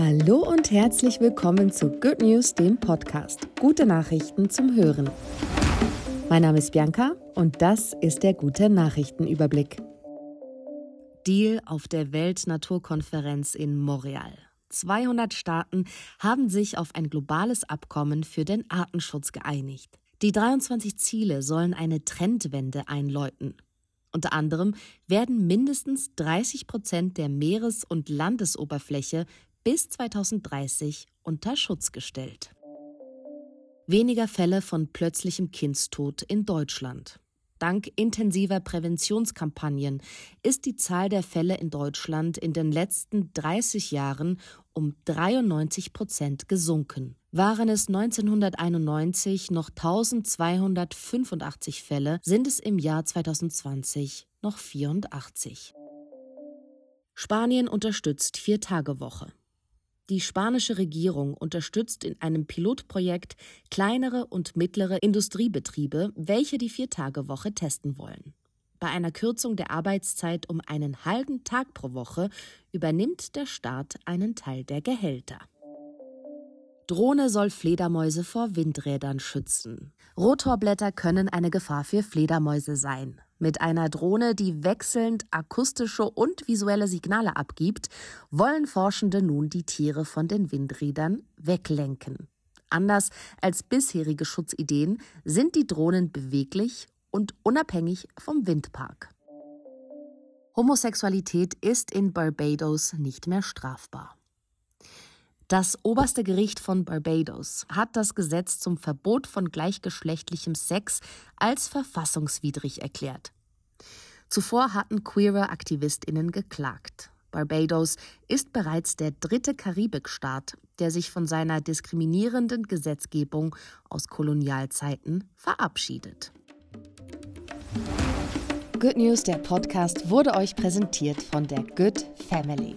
Hallo und herzlich willkommen zu Good News, dem Podcast. Gute Nachrichten zum Hören. Mein Name ist Bianca und das ist der gute Nachrichtenüberblick. Deal auf der Weltnaturkonferenz in Montreal. 200 Staaten haben sich auf ein globales Abkommen für den Artenschutz geeinigt. Die 23 Ziele sollen eine Trendwende einläuten. Unter anderem werden mindestens 30 Prozent der Meeres- und Landesoberfläche bis 2030 unter Schutz gestellt. Weniger Fälle von plötzlichem Kindstod in Deutschland. Dank intensiver Präventionskampagnen ist die Zahl der Fälle in Deutschland in den letzten 30 Jahren um 93 Prozent gesunken. Waren es 1991 noch 1285 Fälle, sind es im Jahr 2020 noch 84. Spanien unterstützt Vier-Tage-Woche. Die spanische Regierung unterstützt in einem Pilotprojekt kleinere und mittlere Industriebetriebe, welche die Viertagewoche testen wollen. Bei einer Kürzung der Arbeitszeit um einen halben Tag pro Woche übernimmt der Staat einen Teil der Gehälter. Drohne soll Fledermäuse vor Windrädern schützen. Rotorblätter können eine Gefahr für Fledermäuse sein. Mit einer Drohne, die wechselnd akustische und visuelle Signale abgibt, wollen Forschende nun die Tiere von den Windrädern weglenken. Anders als bisherige Schutzideen sind die Drohnen beweglich und unabhängig vom Windpark. Homosexualität ist in Barbados nicht mehr strafbar. Das oberste Gericht von Barbados hat das Gesetz zum Verbot von gleichgeschlechtlichem Sex als verfassungswidrig erklärt. Zuvor hatten queere Aktivistinnen geklagt. Barbados ist bereits der dritte Karibikstaat, der sich von seiner diskriminierenden Gesetzgebung aus Kolonialzeiten verabschiedet. Good News, der Podcast, wurde euch präsentiert von der Good Family.